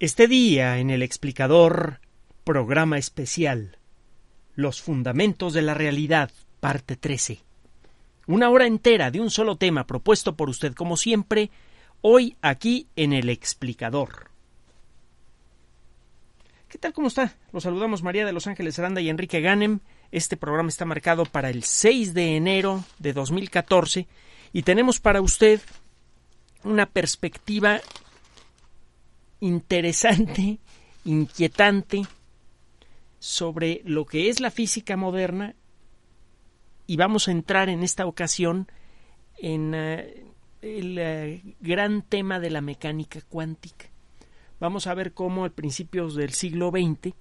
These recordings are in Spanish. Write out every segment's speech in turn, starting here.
Este día en el explicador, programa especial, Los Fundamentos de la Realidad, parte 13. Una hora entera de un solo tema propuesto por usted como siempre, hoy aquí en el explicador. ¿Qué tal? ¿Cómo está? Los saludamos María de Los Ángeles Aranda y Enrique Ganem. Este programa está marcado para el 6 de enero de 2014 y tenemos para usted una perspectiva interesante, inquietante sobre lo que es la física moderna y vamos a entrar en esta ocasión en eh, el eh, gran tema de la mecánica cuántica. Vamos a ver cómo a principios del siglo XX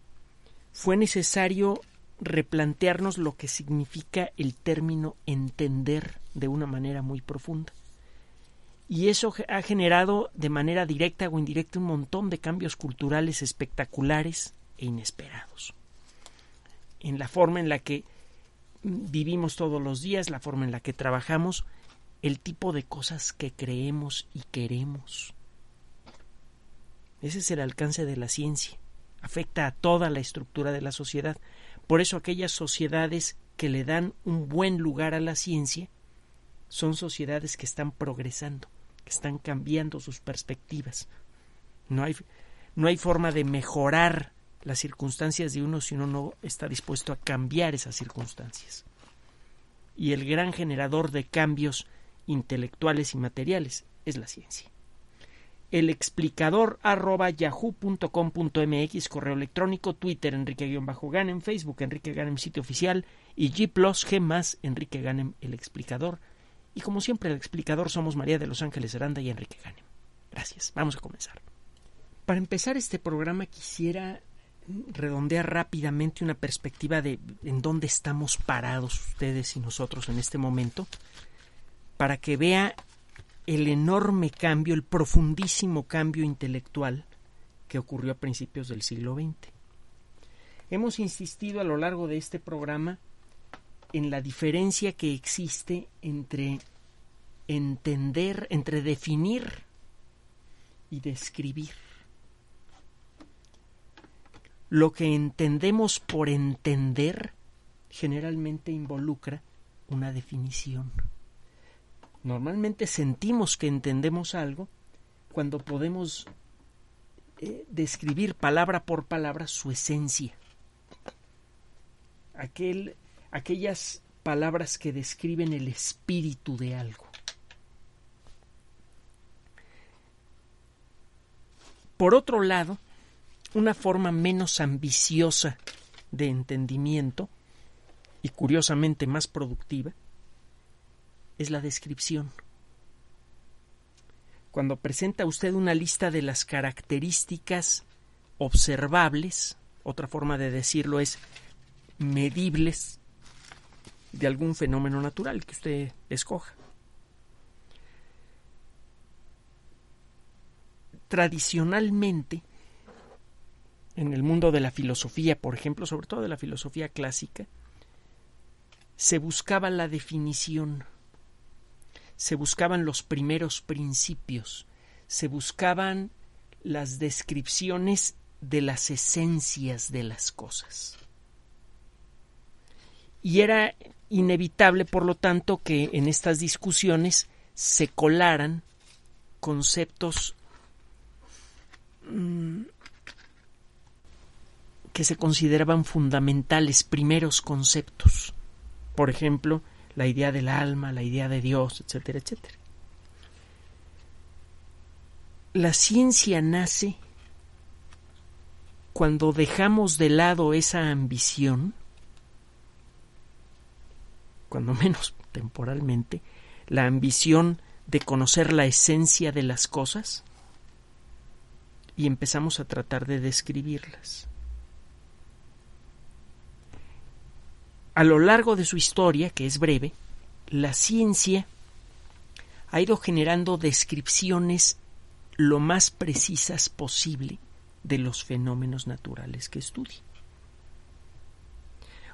fue necesario replantearnos lo que significa el término entender de una manera muy profunda y eso ha generado de manera directa o indirecta un montón de cambios culturales espectaculares e inesperados. En la forma en la que vivimos todos los días, la forma en la que trabajamos, el tipo de cosas que creemos y queremos. Ese es el alcance de la ciencia. Afecta a toda la estructura de la sociedad. Por eso aquellas sociedades que le dan un buen lugar a la ciencia son sociedades que están progresando que están cambiando sus perspectivas. No hay, no hay forma de mejorar las circunstancias de uno si uno no está dispuesto a cambiar esas circunstancias. Y el gran generador de cambios intelectuales y materiales es la ciencia. El explicador arroba yahoo.com.mx, correo electrónico, Twitter, Enrique-Ganem, Facebook, Enrique Ganem, sitio oficial, y G G más, Enrique Ganem, el explicador. Y como siempre, el explicador somos María de Los Ángeles Aranda y Enrique Ganem. Gracias. Vamos a comenzar. Para empezar este programa quisiera redondear rápidamente una perspectiva de en dónde estamos parados ustedes y nosotros en este momento, para que vea el enorme cambio, el profundísimo cambio intelectual que ocurrió a principios del siglo XX. Hemos insistido a lo largo de este programa en la diferencia que existe entre entender, entre definir y describir. Lo que entendemos por entender generalmente involucra una definición. Normalmente sentimos que entendemos algo cuando podemos eh, describir palabra por palabra su esencia. Aquel aquellas palabras que describen el espíritu de algo. Por otro lado, una forma menos ambiciosa de entendimiento y curiosamente más productiva es la descripción. Cuando presenta usted una lista de las características observables, otra forma de decirlo es medibles de algún fenómeno natural que usted escoja. Tradicionalmente, en el mundo de la filosofía, por ejemplo, sobre todo de la filosofía clásica, se buscaba la definición, se buscaban los primeros principios, se buscaban las descripciones de las esencias de las cosas. Y era inevitable, por lo tanto, que en estas discusiones se colaran conceptos que se consideraban fundamentales, primeros conceptos. Por ejemplo, la idea del alma, la idea de Dios, etcétera, etcétera. La ciencia nace cuando dejamos de lado esa ambición cuando menos temporalmente, la ambición de conocer la esencia de las cosas y empezamos a tratar de describirlas. A lo largo de su historia, que es breve, la ciencia ha ido generando descripciones lo más precisas posible de los fenómenos naturales que estudia.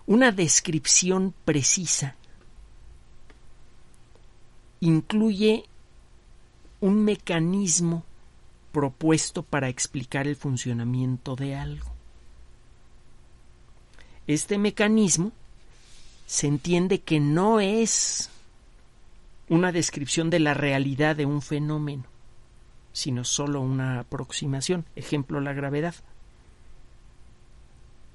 Una descripción precisa incluye un mecanismo propuesto para explicar el funcionamiento de algo. Este mecanismo se entiende que no es una descripción de la realidad de un fenómeno, sino solo una aproximación. Ejemplo, la gravedad.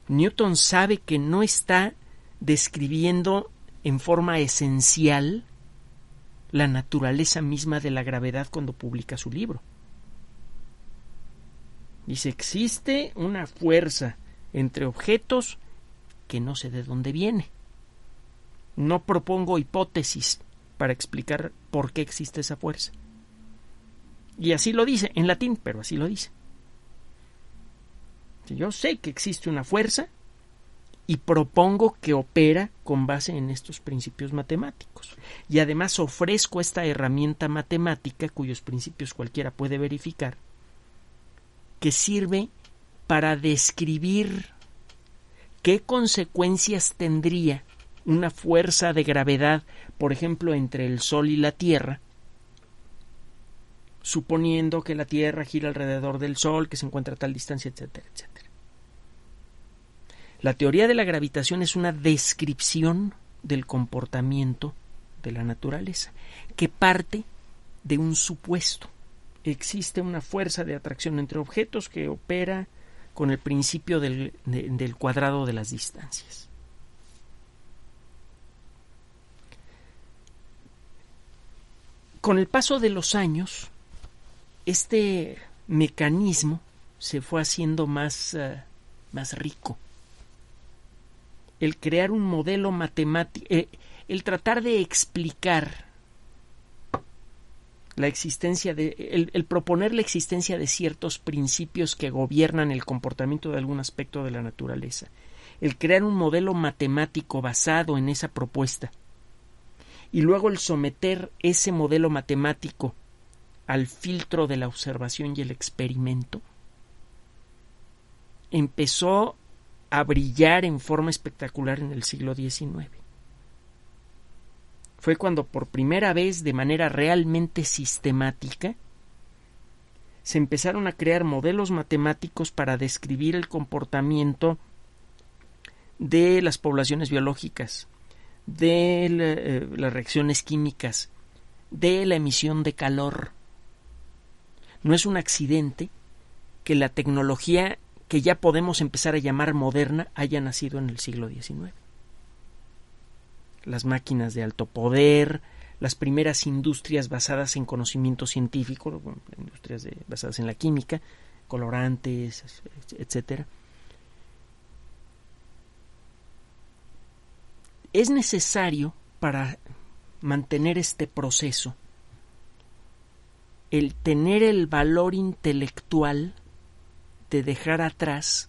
Newton sabe que no está describiendo en forma esencial la naturaleza misma de la gravedad cuando publica su libro. Dice, existe una fuerza entre objetos que no sé de dónde viene. No propongo hipótesis para explicar por qué existe esa fuerza. Y así lo dice, en latín, pero así lo dice. Yo sé que existe una fuerza y propongo que opera con base en estos principios matemáticos. Y además ofrezco esta herramienta matemática cuyos principios cualquiera puede verificar, que sirve para describir qué consecuencias tendría una fuerza de gravedad, por ejemplo, entre el Sol y la Tierra, suponiendo que la Tierra gira alrededor del Sol, que se encuentra a tal distancia, etcétera, etcétera. La teoría de la gravitación es una descripción del comportamiento de la naturaleza, que parte de un supuesto. Existe una fuerza de atracción entre objetos que opera con el principio del, cuadrado de las distancias. Con el paso de los años, este mecanismo se fue haciendo más, uh, más rico el crear un modelo matemático, eh, el tratar de explicar la existencia de, el, el, proponer la existencia de ciertos principios que gobiernan el comportamiento de algún aspecto de la naturaleza, el crear un modelo matemático basado en esa propuesta, y luego el someter ese modelo matemático al filtro de la observación y el experimento, empezó a brillar en forma espectacular en el siglo XIX. Fue cuando por primera vez, de manera realmente sistemática, se empezaron a crear modelos matemáticos para describir el comportamiento de las poblaciones biológicas, de eh, las reacciones químicas, de la emisión de calor. No es un accidente que la tecnología que ya podemos empezar a llamar moderna haya nacido en el siglo XIX. Las máquinas de alto poder, las primeras industrias basadas en conocimiento científico, industrias basadas en la química, colorantes, etcétera. Es necesario para mantener este proceso el tener el valor intelectual de dejar atrás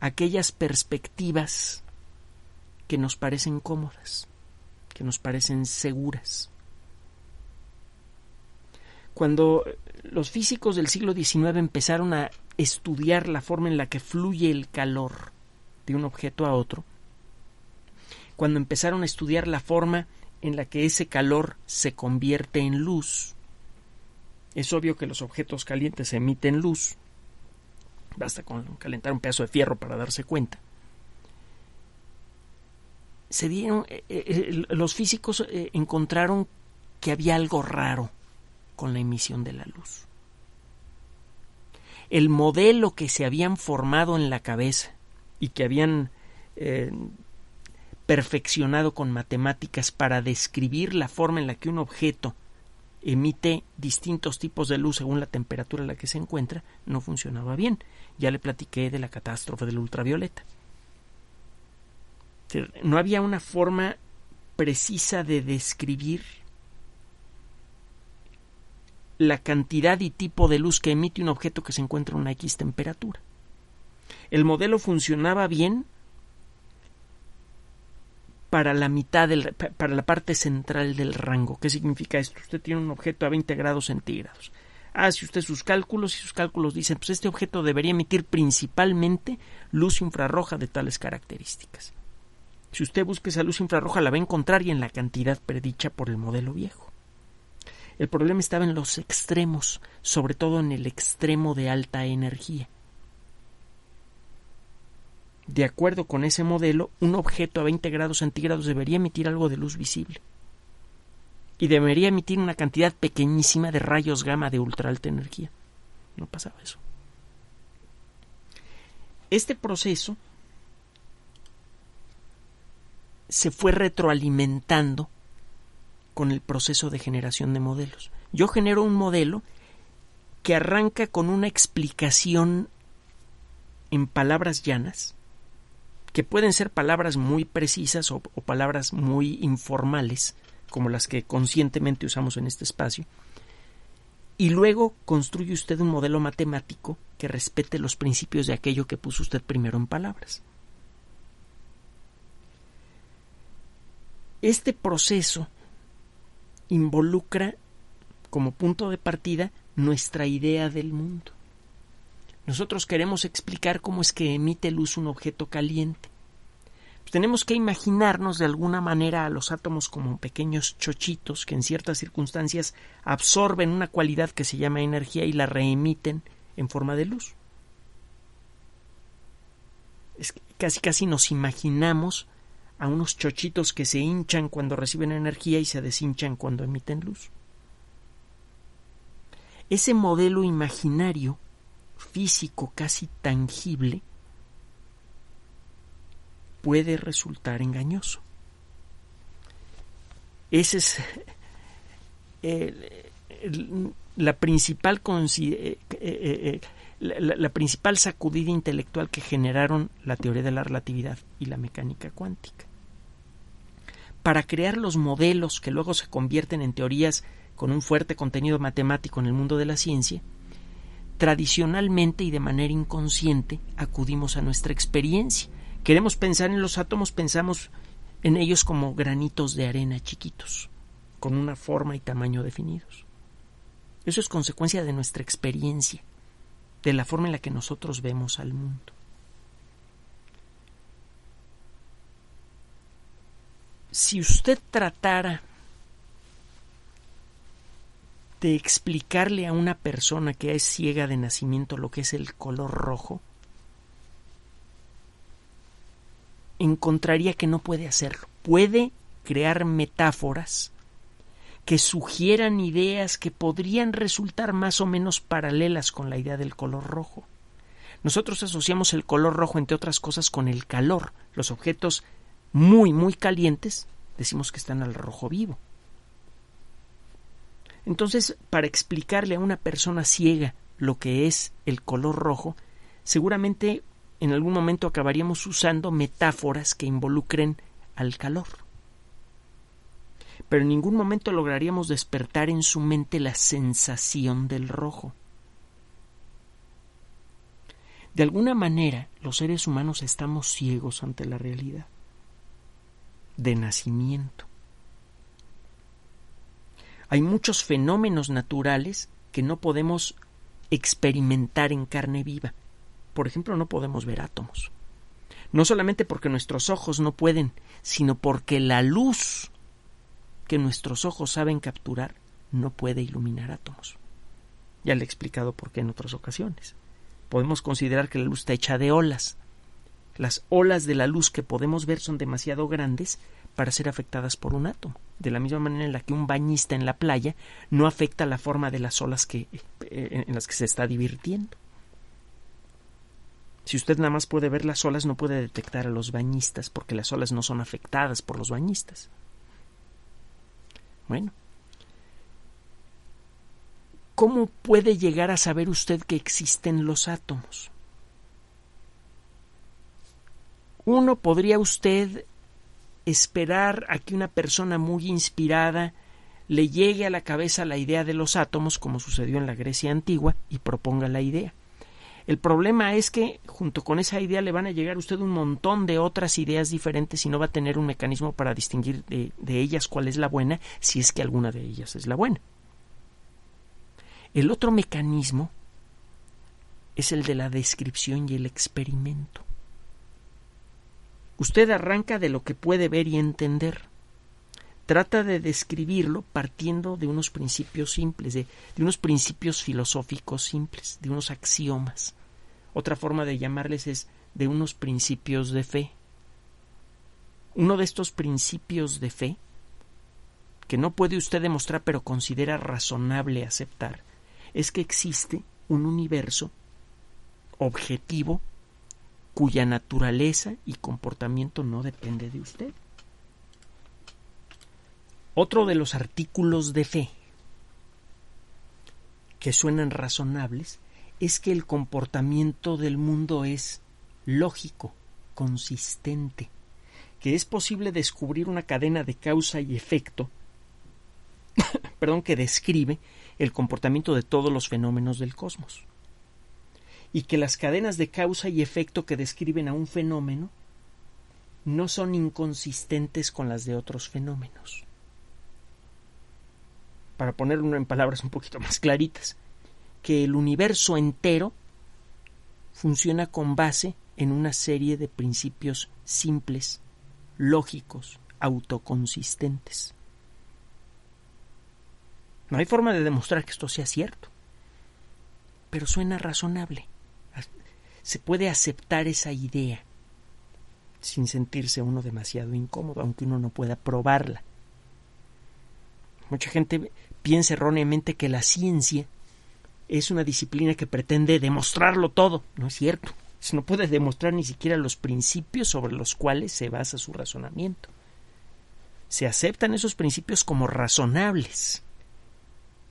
aquellas perspectivas que nos parecen cómodas, que nos parecen seguras. Cuando los físicos del siglo XIX empezaron a estudiar la forma en la que fluye el calor de un objeto a otro, cuando empezaron a estudiar la forma en la que ese calor se convierte en luz, es obvio que los objetos calientes emiten luz, Basta con calentar un pedazo de fierro para darse cuenta. Se dieron, eh, eh, los físicos eh, encontraron que había algo raro con la emisión de la luz. El modelo que se habían formado en la cabeza y que habían perfeccionado con matemáticas para describir la forma en la que un objeto emite distintos tipos de luz según la temperatura en la que se encuentra, no funcionaba bien. Ya le platiqué de la catástrofe del ultravioleta. No había una forma precisa de describir la cantidad y tipo de luz que emite un objeto que se encuentra a una X temperatura. El modelo funcionaba bien para la mitad del, para la parte central del rango. ¿Qué significa esto? Usted tiene un objeto a 20 grados centígrados. Hace usted sus cálculos y sus cálculos dicen, pues este objeto debería emitir principalmente luz infrarroja de tales características. Si usted busca esa luz infrarroja la va a encontrar y en la cantidad predicha por el modelo viejo. El problema estaba en los extremos, sobre todo en el extremo de alta energía. De acuerdo con ese modelo, un objeto a 20 grados centígrados debería emitir algo de luz visible. Y debería emitir una cantidad pequeñísima de rayos gamma de ultra alta energía. No pasaba eso. Este proceso se fue retroalimentando con el proceso de generación de modelos. Yo genero un modelo que arranca con una explicación en palabras llanas, que pueden ser palabras muy precisas o, palabras muy informales, como las que conscientemente usamos en este espacio, y luego construye usted un modelo matemático que respete los principios de aquello que puso usted primero en palabras. Este proceso involucra como punto de partida nuestra idea del mundo. Nosotros queremos explicar cómo es que emite luz un objeto caliente. Pues tenemos que imaginarnos de alguna manera a los átomos como pequeños chochitos que en ciertas circunstancias absorben una cualidad que se llama energía y la reemiten en forma de luz. Casi casi nos imaginamos a unos chochitos que se hinchan cuando reciben energía y se deshinchan cuando emiten luz. Ese modelo imaginario, físico casi tangible, puede resultar engañoso. Esa es la principal eh, eh, la, principal sacudida intelectual que generaron la teoría de la relatividad y la mecánica cuántica. Para crear los modelos que luego se convierten en teorías con un fuerte contenido matemático en el mundo de la ciencia, tradicionalmente y de manera inconsciente acudimos a nuestra experiencia. Queremos pensar en los átomos, pensamos en ellos como granitos de arena chiquitos, con una forma y tamaño definidos. Eso es consecuencia de nuestra experiencia de la forma en la que nosotros vemos al mundo. Si usted tratara de explicarle a una persona que es ciega de nacimiento lo que es el color rojo, encontraría que no puede hacerlo. Puede crear metáforas que sugieran ideas que podrían resultar más o menos paralelas con la idea del color rojo. Nosotros asociamos el color rojo, entre otras cosas, con el calor. Los objetos muy, muy calientes decimos que están al rojo vivo. Entonces, para explicarle a una persona ciega lo que es el color rojo, seguramente en algún momento acabaríamos usando metáforas que involucren al calor pero en ningún momento lograríamos despertar en su mente la sensación del rojo. De alguna manera, los seres humanos estamos ciegos ante la realidad, de nacimiento. Hay muchos fenómenos naturales que no podemos experimentar en carne viva. Por ejemplo, no podemos ver átomos. No solamente porque nuestros ojos no pueden, sino porque la luz que nuestros ojos saben capturar no puede iluminar átomos. Ya le he explicado por qué en otras ocasiones. Podemos considerar que la luz está hecha de olas. Las olas de la luz que podemos ver son demasiado grandes para ser afectadas por un átomo, de la misma manera en la que un bañista en la playa no afecta la forma de las olas eh, en las que se está divirtiendo. Si usted nada más puede ver las olas, no puede detectar a los bañistas, porque las olas no son afectadas por los bañistas. Bueno, ¿cómo puede llegar a saber usted que existen los átomos? Uno podría usted esperar a que una persona muy inspirada le llegue a la cabeza la idea de los átomos, como sucedió en la Grecia antigua, y proponga la idea. El problema es que junto con esa idea le van a llegar a usted un montón de otras ideas diferentes y no va a tener un mecanismo para distinguir de, de ellas cuál es la buena, si es que alguna de ellas es la buena. El otro mecanismo es el de la descripción y el experimento. Usted arranca de lo que puede ver y entender. Trata de describirlo partiendo de unos principios simples, de, unos principios filosóficos simples, de unos axiomas. Otra forma de llamarles es de unos principios de fe. Uno de estos principios de fe, que no puede usted demostrar pero considera razonable aceptar, es que existe un universo objetivo cuya naturaleza y comportamiento no depende de usted. Otro de los artículos de fe que suenan razonables es que el comportamiento del mundo es lógico, consistente, que es posible descubrir una cadena de causa y efecto, perdón, que describe el comportamiento de todos los fenómenos del cosmos y que las cadenas de causa y efecto que describen a un fenómeno no son inconsistentes con las de otros fenómenos. Para ponerlo en palabras un poquito más claritas, que el universo entero funciona con base en una serie de principios simples, lógicos, autoconsistentes. No hay forma de demostrar que esto sea cierto, pero suena razonable se puede aceptar esa idea sin sentirse uno demasiado incómodo, aunque uno no pueda probarla. Mucha gente piensa erróneamente que la ciencia es una disciplina que pretende demostrarlo todo. No es cierto. no puede demostrar ni siquiera los principios sobre los cuales se basa su razonamiento. Se aceptan esos principios como razonables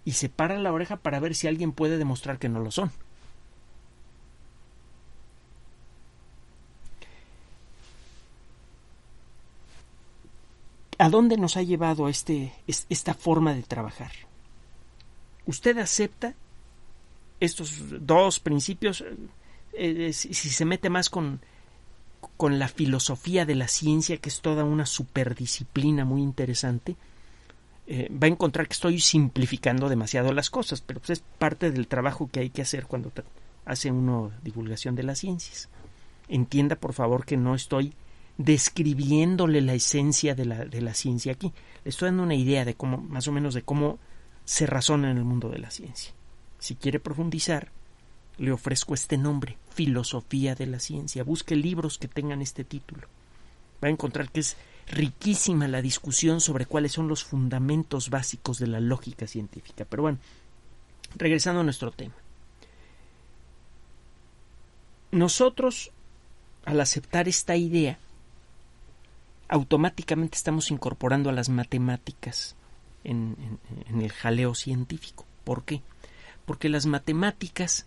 y se para la oreja para ver si alguien puede demostrar que no lo son. ¿A dónde nos ha llevado este, esta forma de trabajar? ¿Usted acepta estos dos principios? Eh, eh, si, se mete más con, con la filosofía de la ciencia, que es toda una superdisciplina muy interesante, eh, va a encontrar que estoy simplificando demasiado las cosas, pero pues es parte del trabajo que hay que hacer cuando hace uno divulgación de las ciencias. Entienda, por favor, que no estoy describiéndole la esencia de la, de la ciencia aquí. Le estoy dando una idea de cómo, más o menos, de cómo se razona en el mundo de la ciencia. Si quiere profundizar, le ofrezco este nombre, Filosofía de la Ciencia. Busque libros que tengan este título. Va a encontrar que es riquísima la discusión sobre cuáles son los fundamentos básicos de la lógica científica. Pero bueno, regresando a nuestro tema. Nosotros, al aceptar esta idea, automáticamente estamos incorporando a las matemáticas en, el jaleo científico. ¿Por qué? Porque las matemáticas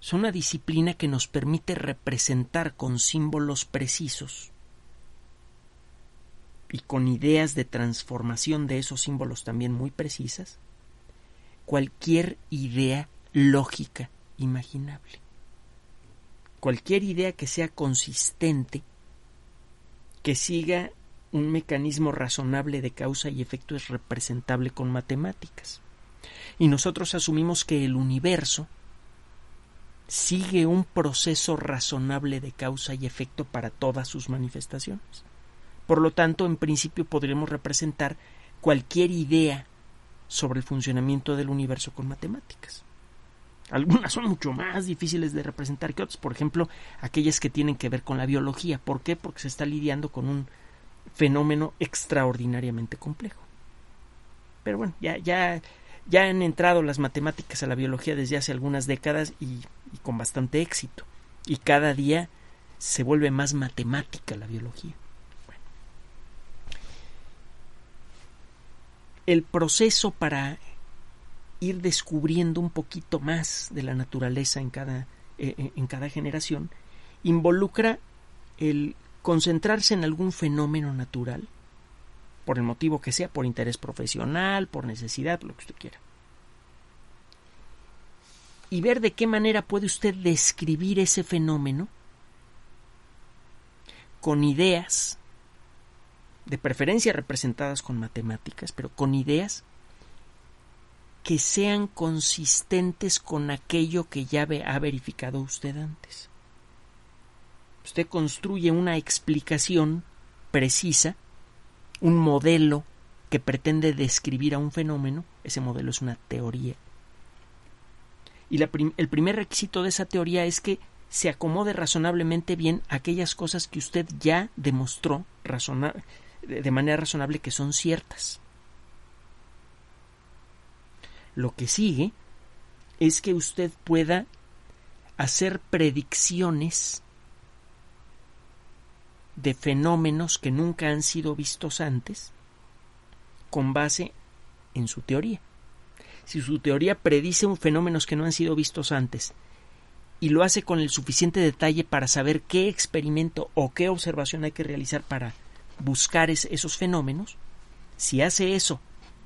son una disciplina que nos permite representar con símbolos precisos y con ideas de transformación de esos símbolos también muy precisas cualquier idea lógica imaginable. Cualquier idea que sea consistente que siga un mecanismo razonable de causa y efecto es representable con matemáticas. Y nosotros asumimos que el universo sigue un proceso razonable de causa y efecto para todas sus manifestaciones. Por lo tanto, en principio podremos representar cualquier idea sobre el funcionamiento del universo con matemáticas. Algunas son mucho más difíciles de representar que otras, por ejemplo, aquellas que tienen que ver con la biología. ¿Por qué? Porque se está lidiando con un fenómeno extraordinariamente complejo. Pero bueno, ya, ya, ya han entrado las matemáticas a la biología desde hace algunas décadas y, con bastante éxito. Y cada día se vuelve más matemática la biología. El proceso para ir descubriendo un poquito más de la naturaleza en cada, eh, eh, en cada generación, involucra el concentrarse en algún fenómeno natural, por el motivo que sea, por interés profesional, por necesidad, lo que usted quiera. Y ver de qué manera puede usted describir ese fenómeno con ideas, de preferencia representadas con matemáticas, pero con ideas que sean consistentes con aquello que ya ha verificado usted antes. Usted construye una explicación precisa, un modelo que pretende describir a un fenómeno, ese modelo es una teoría. Y el primer requisito de esa teoría es que se acomode razonablemente bien aquellas cosas que usted ya demostró de manera razonable que son ciertas. Lo que sigue es que usted pueda hacer predicciones de fenómenos que nunca han sido vistos antes con base en su teoría. Si su teoría predice un fenómenos que no han sido vistos antes y lo hace con el suficiente detalle para saber qué experimento o qué observación hay que realizar para buscar esos fenómenos, si hace eso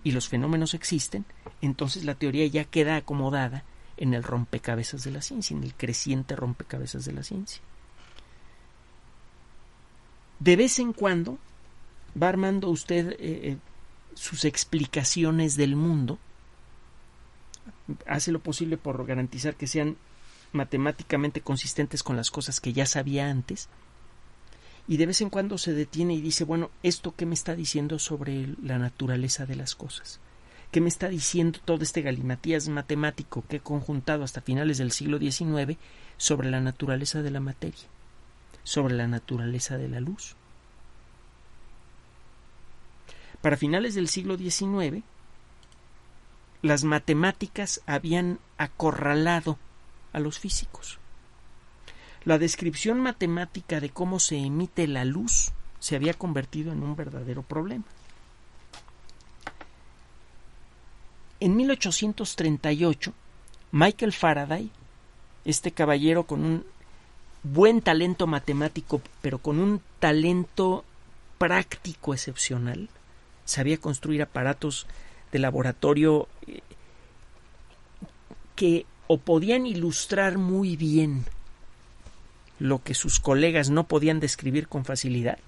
y los fenómenos existen, entonces la teoría ya queda acomodada en el rompecabezas de la ciencia, en el creciente rompecabezas de la ciencia. De vez en cuando va armando usted eh, eh, sus explicaciones del mundo, hace lo posible por garantizar que sean matemáticamente consistentes con las cosas que ya sabía antes, y de vez en cuando se detiene y dice, bueno, ¿esto qué me está diciendo sobre la naturaleza de las cosas? ¿Qué me está diciendo todo este galimatías matemático que he conjuntado hasta finales del siglo XIX sobre la naturaleza de la materia, sobre la naturaleza de la luz? Para finales del siglo XIX, las matemáticas habían acorralado a los físicos. La descripción matemática de cómo se emite la luz se había convertido en un verdadero problema. En 1838, Michael Faraday, este caballero con un buen talento matemático, pero con un talento práctico excepcional, sabía construir aparatos de laboratorio eh, que o podían ilustrar muy bien lo que sus colegas no podían describir con facilidad,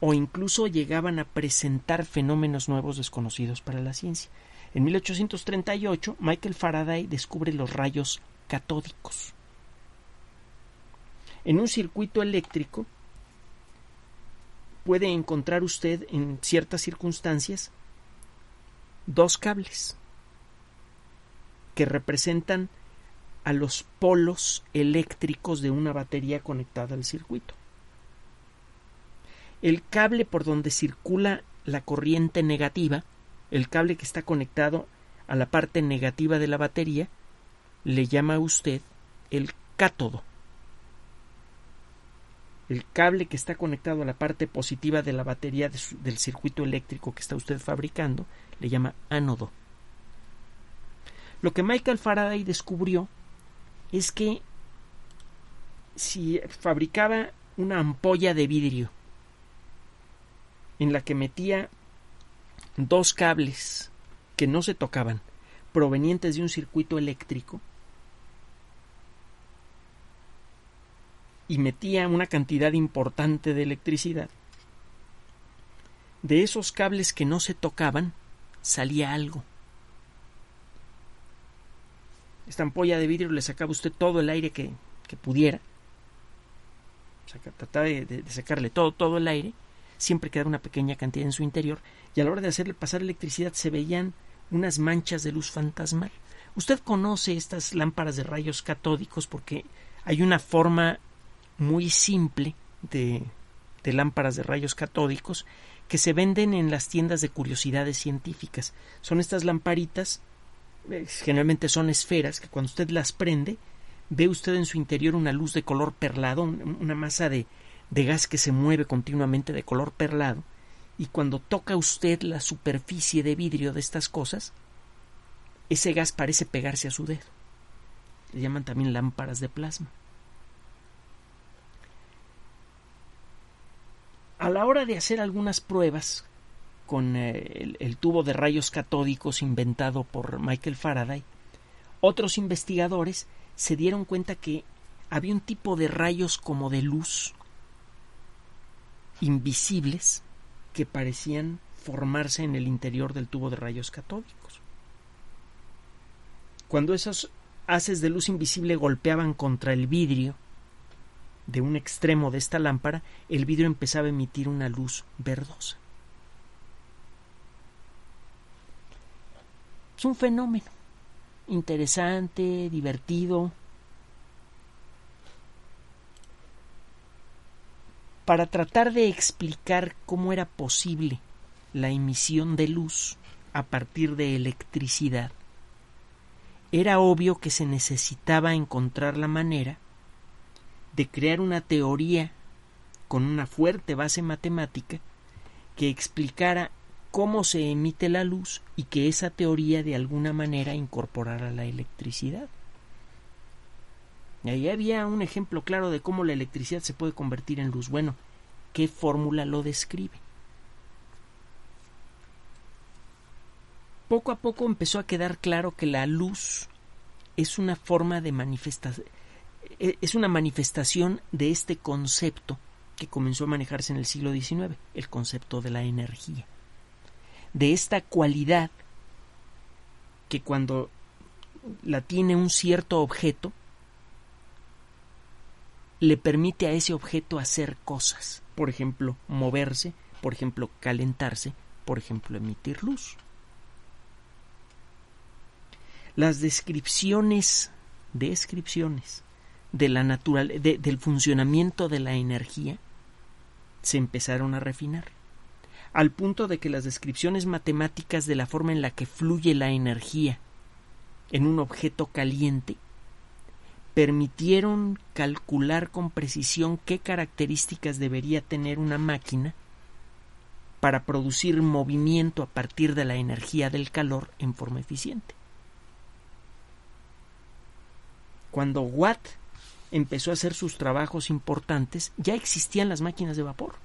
o incluso llegaban a presentar fenómenos nuevos desconocidos para la ciencia. En 1838, Michael Faraday descubre los rayos catódicos. En un circuito eléctrico, puede encontrar usted en ciertas circunstancias dos cables que representan a los polos eléctricos de una batería conectada al circuito. El cable por donde circula la corriente negativa, el cable que está conectado a la parte negativa de la batería, le llama a usted el cátodo el cable que está conectado a la parte positiva de la batería del circuito eléctrico que está usted fabricando le llama ánodo. Lo que Michael Faraday descubrió es que si fabricaba una ampolla de vidrio en la que metía dos cables que no se tocaban provenientes de un circuito eléctrico, y metía una cantidad importante de electricidad, de esos cables que no se tocaban salía algo. Esta ampolla de vidrio le sacaba usted todo el aire que, pudiera. trataba de, sacarle todo, todo el aire. Siempre quedaba una pequeña cantidad en su interior. Y a la hora de hacerle pasar electricidad se veían unas manchas de luz fantasmal. Usted conoce estas lámparas de rayos catódicos porque hay una forma muy simple de, de lámparas de rayos catódicos que se venden en las tiendas de curiosidades científicas. Son estas lamparitas, eh, generalmente son esferas, que cuando usted las prende, ve usted en su interior una luz de color perlado, una masa de, de gas que se mueve continuamente de color perlado, y cuando toca usted la superficie de vidrio de estas cosas, ese gas parece pegarse a su dedo. Le llaman también lámparas de plasma. A la hora de hacer algunas pruebas con eh, el, tubo de rayos catódicos inventado por Michael Faraday, otros investigadores se dieron cuenta que había un tipo de rayos como de luz invisibles que parecían formarse en el interior del tubo de rayos catódicos. Cuando esos haces de luz invisible golpeaban contra el vidrio de un extremo de esta lámpara, el vidrio empezaba a emitir una luz verdosa. Es un fenómeno interesante, divertido. Para tratar de explicar cómo era posible la emisión de luz a partir de electricidad, era obvio que se necesitaba encontrar la manera de crear una teoría con una fuerte base matemática que explicara cómo se emite la luz y que esa teoría de alguna manera incorporara la electricidad. Y ahí había un ejemplo claro de cómo la electricidad se puede convertir en luz. Bueno, ¿qué fórmula lo describe? Poco a poco empezó a quedar claro que la luz es una forma de manifestación, es una manifestación de este concepto que comenzó a manejarse en el siglo XIX, el concepto de la energía. De esta cualidad que cuando la tiene un cierto objeto, le permite a ese objeto hacer cosas, por ejemplo, moverse, por ejemplo, calentarse, por ejemplo, emitir luz. Las descripciones, descripciones de la natural, del funcionamiento de la energía se empezaron a refinar, al punto de que las descripciones matemáticas de la forma en la que fluye la energía en un objeto caliente permitieron calcular con precisión qué características debería tener una máquina para producir movimiento a partir de la energía del calor en forma eficiente. Cuando Watt empezó a hacer sus trabajos importantes, ya existían las máquinas de vapor,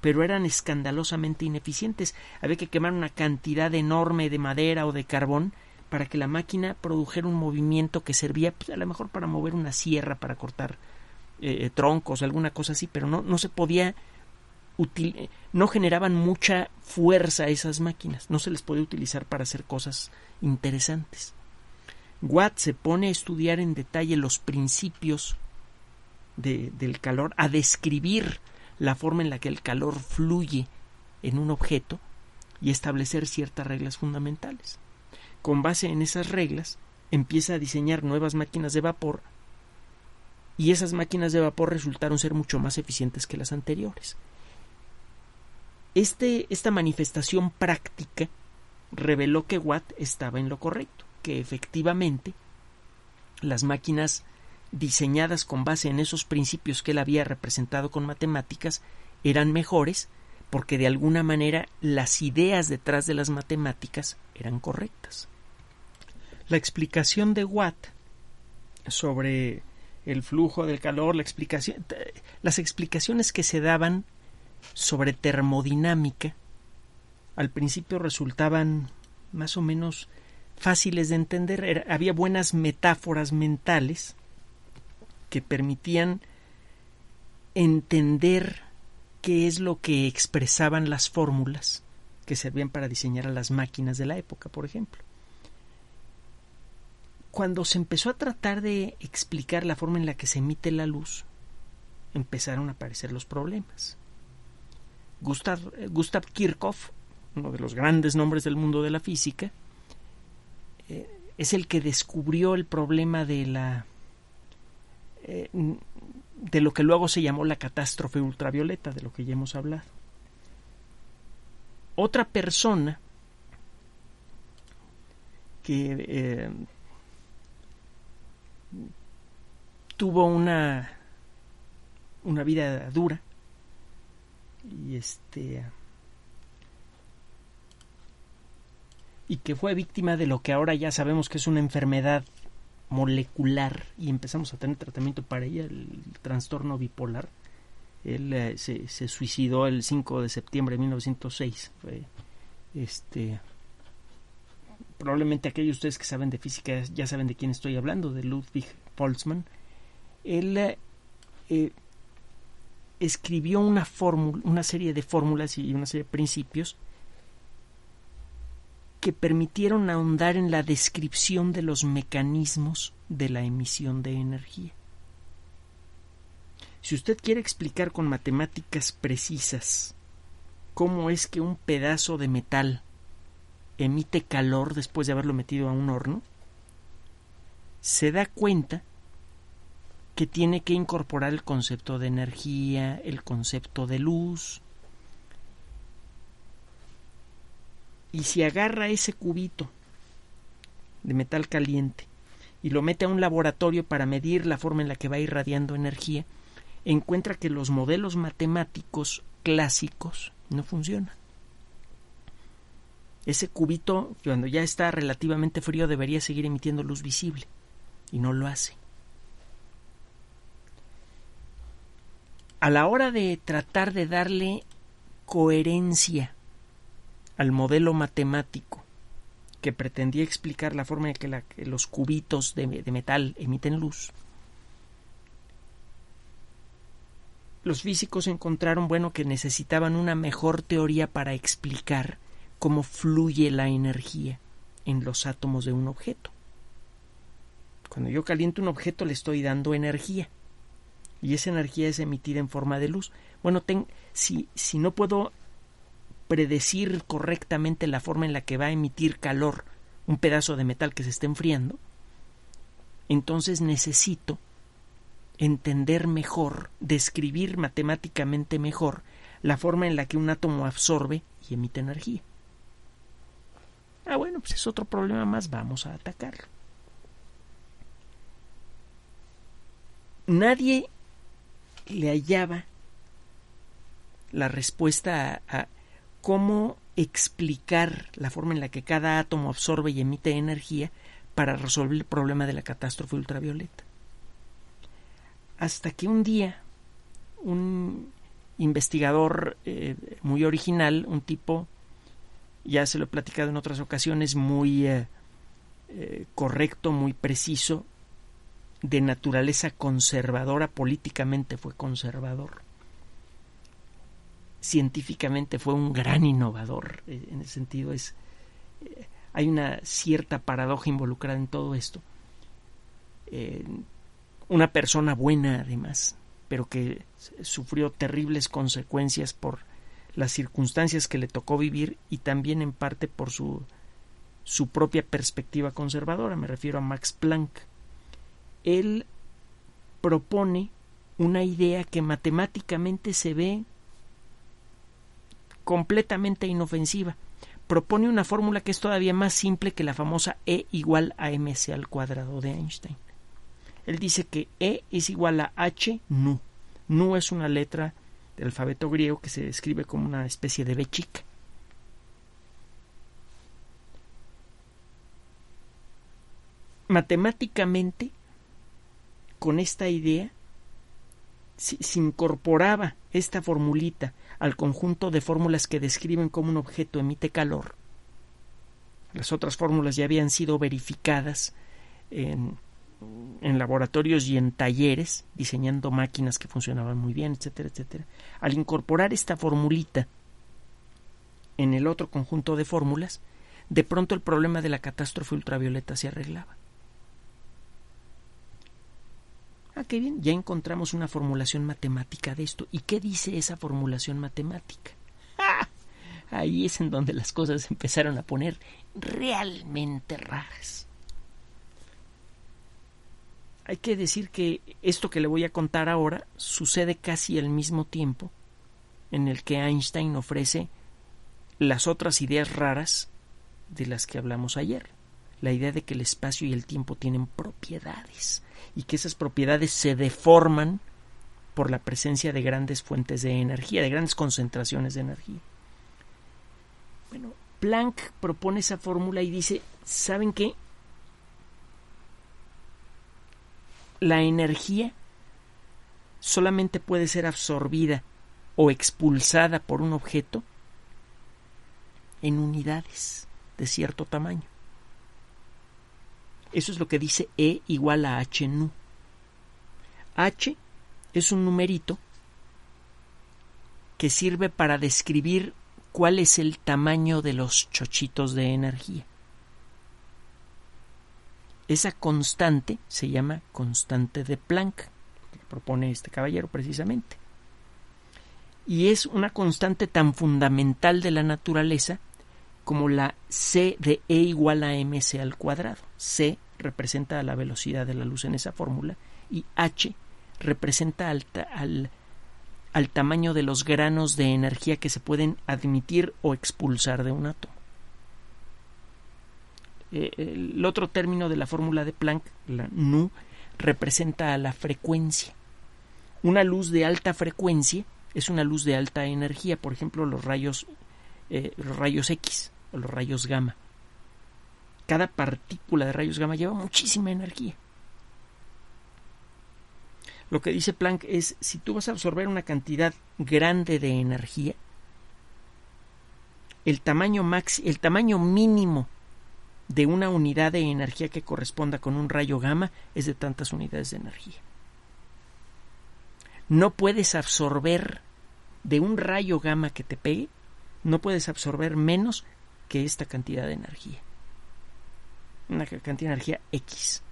pero eran escandalosamente ineficientes. Había que quemar una cantidad enorme de madera o de carbón para que la máquina produjera un movimiento que servía pues, a lo mejor para mover una sierra, para cortar eh, troncos, alguna cosa así, pero no, no se podía no generaban mucha fuerza esas máquinas, no se les podía utilizar para hacer cosas interesantes. Watt se pone a estudiar en detalle los principios del calor, a describir la forma en la que el calor fluye en un objeto y establecer ciertas reglas fundamentales. Con base en esas reglas, empieza a diseñar nuevas máquinas de vapor y esas máquinas de vapor resultaron ser mucho más eficientes que las anteriores. Este, esta manifestación práctica reveló que Watt estaba en lo correcto que efectivamente las máquinas diseñadas con base en esos principios que él había representado con matemáticas eran mejores porque de alguna manera las ideas detrás de las matemáticas eran correctas. La explicación de Watt sobre el flujo del calor, la explicación, las explicaciones que se daban sobre termodinámica al principio resultaban más o menos fáciles de entender, había buenas metáforas mentales que permitían entender qué es lo que expresaban las fórmulas que servían para diseñar a las máquinas de la época, por ejemplo. Cuando se empezó a tratar de explicar la forma en la que se emite la luz, empezaron a aparecer los problemas. Gustav, Gustav Kirchhoff, uno de los grandes nombres del mundo de la física, es el que descubrió el problema de la eh, de lo que luego se llamó la catástrofe ultravioleta, de lo que ya hemos hablado. Otra persona que eh, tuvo una una vida dura y este y que fue víctima de lo que ahora ya sabemos que es una enfermedad molecular y empezamos a tener tratamiento para ella, el trastorno bipolar. Él eh, se, suicidó el 5 de septiembre de 1906. Fue, este, probablemente aquellos de ustedes que saben de física ya saben de quién estoy hablando, de Ludwig Boltzmann. Él eh, eh, escribió una, fórmula, una serie de fórmulas y una serie de principios que permitieron ahondar en la descripción de los mecanismos de la emisión de energía. Si usted quiere explicar con matemáticas precisas cómo es que un pedazo de metal emite calor después de haberlo metido a un horno, se da cuenta que tiene que incorporar el concepto de energía, el concepto de luz. Y si agarra ese cubito de metal caliente y lo mete a un laboratorio para medir la forma en la que va irradiando energía, encuentra que los modelos matemáticos clásicos no funcionan. Ese cubito, cuando ya está relativamente frío, debería seguir emitiendo luz visible y no lo hace. A la hora de tratar de darle coherencia al modelo matemático que pretendía explicar la forma en que, los cubitos de, metal emiten luz, los físicos encontraron bueno que necesitaban una mejor teoría para explicar cómo fluye la energía en los átomos de un objeto. Cuando yo caliento un objeto le estoy dando energía y esa energía es emitida en forma de luz. Bueno, si, si no puedo predecir correctamente la forma en la que va a emitir calor un pedazo de metal que se está enfriando, entonces necesito entender mejor, describir matemáticamente mejor la forma en la que un átomo absorbe y emite energía. Ah, bueno, pues es otro problema más, vamos a atacarlo. Nadie le hallaba la respuesta a, cómo explicar la forma en la que cada átomo absorbe y emite energía para resolver el problema de la catástrofe ultravioleta. Hasta que un día un investigador eh, muy original, un tipo, ya se lo he platicado en otras ocasiones, muy eh, eh, correcto, muy preciso, de naturaleza conservadora, políticamente fue conservador. Científicamente fue un gran innovador. Eh, en ese sentido es eh, hay una cierta paradoja involucrada en todo esto. Eh, una persona buena además, pero que sufrió terribles consecuencias por las circunstancias que le tocó vivir y también en parte por su, su propia perspectiva conservadora. Me refiero a Max Planck él propone una idea que matemáticamente se ve completamente inofensiva. Propone una fórmula que es todavía más simple que la famosa E igual a mc al cuadrado de Einstein. Él dice que E es igual a h nu. Nu es una letra del alfabeto griego que se describe como una especie de B chica. Matemáticamente, con esta idea se, incorporaba esta formulita al conjunto de fórmulas que describen cómo un objeto emite calor. Las otras fórmulas ya habían sido verificadas en, laboratorios y en talleres, diseñando máquinas que funcionaban muy bien, etcétera, etcétera. Al incorporar esta formulita en el otro conjunto de fórmulas, de pronto el problema de la catástrofe ultravioleta se arreglaba. Ah, qué bien, ya encontramos una formulación matemática de esto. ¿Y qué dice esa formulación matemática? ¡Ah! Ahí es en donde las cosas empezaron a poner realmente raras. Hay que decir que esto que le voy a contar ahora sucede casi al mismo tiempo en el que Einstein ofrece las otras ideas raras de las que hablamos ayer. La idea de que el espacio y el tiempo tienen propiedades y que esas propiedades se deforman por la presencia de grandes fuentes de energía, de grandes concentraciones de energía. Bueno, Planck propone esa fórmula y dice, ¿saben qué? La energía solamente puede ser absorbida o expulsada por un objeto en unidades de cierto tamaño. Eso es lo que dice E igual a H nu. H es un numerito que sirve para describir cuál es el tamaño de los chochitos de energía. Esa constante se llama constante de Planck, que propone este caballero precisamente. Y es una constante tan fundamental de la naturaleza como la c de E igual a mc al cuadrado. c representa la velocidad de la luz en esa fórmula y h representa al, al, tamaño de los granos de energía que se pueden admitir o expulsar de un átomo. Eh, el otro término de la fórmula de Planck, la nu, representa a la frecuencia. Una luz de alta frecuencia es una luz de alta energía, por ejemplo, los rayos, eh, los rayos X o los rayos gamma. Cada partícula de rayos gamma lleva muchísima energía. Lo que dice Planck es, si tú vas a absorber una cantidad grande de energía, el tamaño, max, el tamaño mínimo de una unidad de energía que corresponda con un rayo gamma es de tantas unidades de energía. No puedes absorber de un rayo gamma que te pegue, no puedes absorber menos que esta cantidad de energía. Una cantidad de energía X.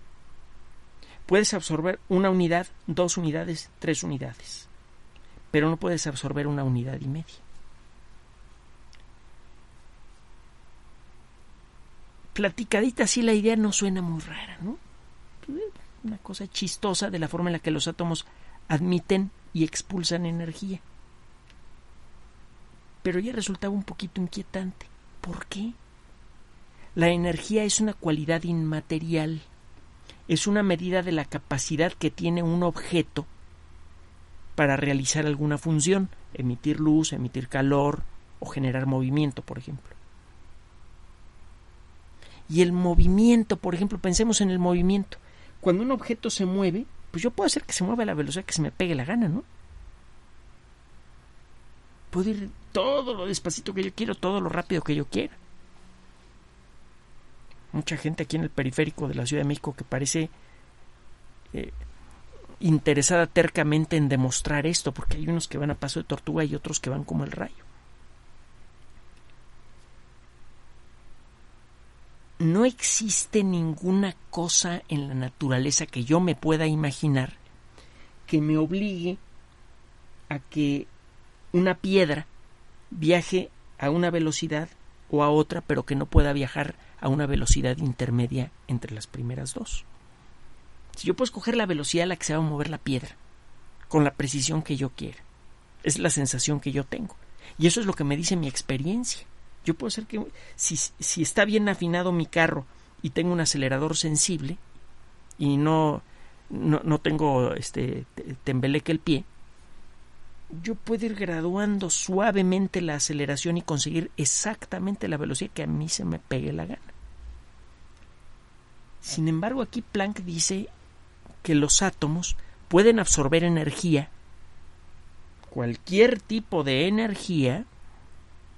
Puedes absorber una unidad, dos unidades, tres unidades, pero no puedes absorber una unidad y media. Platicadita así la idea no suena muy rara, ¿no? Una cosa chistosa de la forma en la que los átomos admiten y expulsan energía. Pero ya resultaba un poquito inquietante. ¿Por qué? La energía es una cualidad inmaterial, es una medida de la capacidad que tiene un objeto para realizar alguna función, emitir luz, emitir calor o generar movimiento, por ejemplo. Y el movimiento, por ejemplo, pensemos en el movimiento. Cuando un objeto se mueve, pues yo puedo hacer que se mueva a la velocidad que se me pegue la gana, ¿no? Puedo ir todo lo despacito que yo quiero, todo lo rápido que yo quiera. Mucha gente aquí en el periférico de la Ciudad de México que parece eh, interesada tercamente en demostrar esto, porque hay unos que van a paso de tortuga y otros que van como el rayo. no existe ninguna cosa en la naturaleza que yo me pueda imaginar que me obligue a que una piedra viaje a una velocidad o a otra, pero que no pueda viajar a una velocidad intermedia entre las primeras dos. Si yo puedo escoger la velocidad a la que se va a mover la piedra, con la precisión que yo quiera, es la sensación que yo tengo. Y eso es lo que me dice mi experiencia. Yo puedo ser que si, si está bien afinado mi carro y tengo un acelerador sensible y no, no, no tengo este tembeleque el pie, yo puedo ir graduando suavemente la aceleración y conseguir exactamente la velocidad que a mí se me pegue la gana. Sin embargo, aquí Planck dice que los átomos pueden absorber energía, cualquier tipo de energía,